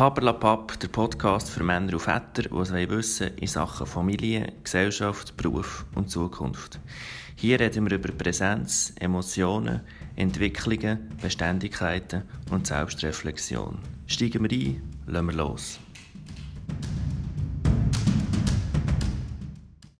Paperlapap, der Podcast für Männer und Väter, die es wissen in Sachen Familie, Gesellschaft, Beruf und Zukunft. Hier reden wir über Präsenz, Emotionen, Entwicklungen, Beständigkeiten und Selbstreflexion. Steigen wir ein, lassen wir los.